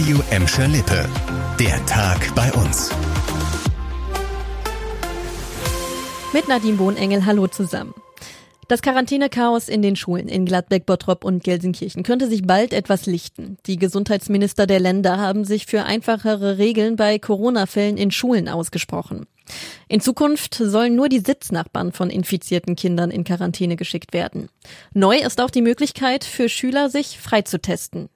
Radio Emscher Lippe. Der Tag bei uns. Mit Nadine Bohnengel, hallo zusammen. Das Quarantänechaos in den Schulen in Gladbeck, Bottrop und Gelsenkirchen könnte sich bald etwas lichten. Die Gesundheitsminister der Länder haben sich für einfachere Regeln bei Corona-Fällen in Schulen ausgesprochen. In Zukunft sollen nur die Sitznachbarn von infizierten Kindern in Quarantäne geschickt werden. Neu ist auch die Möglichkeit für Schüler, sich freizutesten.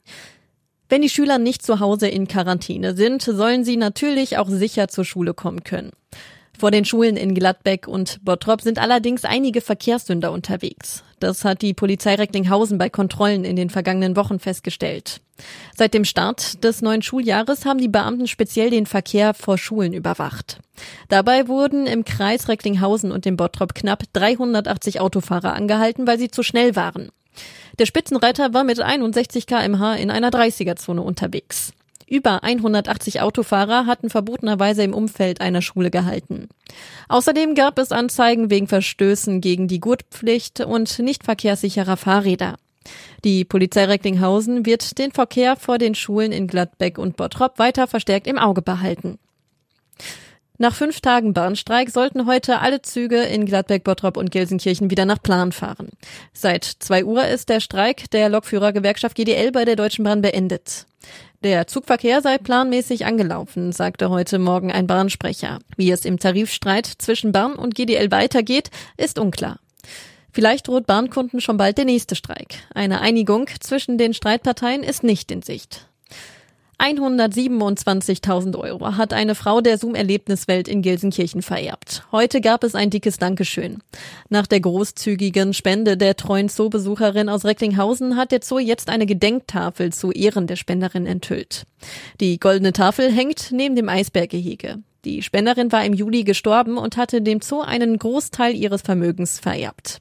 Wenn die Schüler nicht zu Hause in Quarantäne sind, sollen sie natürlich auch sicher zur Schule kommen können. Vor den Schulen in Gladbeck und Bottrop sind allerdings einige Verkehrssünder unterwegs. Das hat die Polizei Recklinghausen bei Kontrollen in den vergangenen Wochen festgestellt. Seit dem Start des neuen Schuljahres haben die Beamten speziell den Verkehr vor Schulen überwacht. Dabei wurden im Kreis Recklinghausen und dem Bottrop knapp 380 Autofahrer angehalten, weil sie zu schnell waren. Der Spitzenreiter war mit 61 kmh in einer 30er-Zone unterwegs. Über 180 Autofahrer hatten verbotenerweise im Umfeld einer Schule gehalten. Außerdem gab es Anzeigen wegen Verstößen gegen die Gurtpflicht und nicht verkehrssicherer Fahrräder. Die Polizei Recklinghausen wird den Verkehr vor den Schulen in Gladbeck und Bottrop weiter verstärkt im Auge behalten. Nach fünf Tagen Bahnstreik sollten heute alle Züge in Gladbeck, Bottrop und Gelsenkirchen wieder nach Plan fahren. Seit zwei Uhr ist der Streik der Lokführergewerkschaft GDL bei der Deutschen Bahn beendet. Der Zugverkehr sei planmäßig angelaufen, sagte heute Morgen ein Bahnsprecher. Wie es im Tarifstreit zwischen Bahn und GDL weitergeht, ist unklar. Vielleicht droht Bahnkunden schon bald der nächste Streik. Eine Einigung zwischen den Streitparteien ist nicht in Sicht. 127.000 Euro hat eine Frau der Zoom-Erlebniswelt in Gelsenkirchen vererbt. Heute gab es ein dickes Dankeschön. Nach der großzügigen Spende der treuen Zoobesucherin aus Recklinghausen hat der Zoo jetzt eine Gedenktafel zu Ehren der Spenderin enthüllt. Die goldene Tafel hängt neben dem Eisberggehege. Die Spenderin war im Juli gestorben und hatte dem Zoo einen Großteil ihres Vermögens vererbt.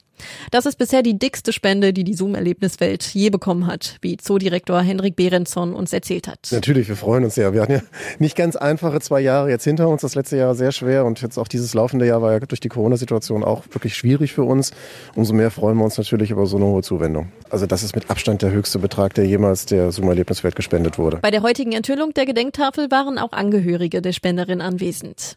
Das ist bisher die dickste Spende, die die Zoom-Erlebniswelt je bekommen hat, wie Zoodirektor Henrik Behrensson uns erzählt hat. Natürlich, wir freuen uns sehr. Wir hatten ja nicht ganz einfache zwei Jahre jetzt hinter uns. Das letzte Jahr sehr schwer und jetzt auch dieses laufende Jahr war ja durch die Corona-Situation auch wirklich schwierig für uns. Umso mehr freuen wir uns natürlich über so eine hohe Zuwendung. Also das ist mit Abstand der höchste Betrag, der jemals der Zoom-Erlebniswelt gespendet wurde. Bei der heutigen Enthüllung der Gedenktafel waren auch Angehörige der Spenderin anwesend.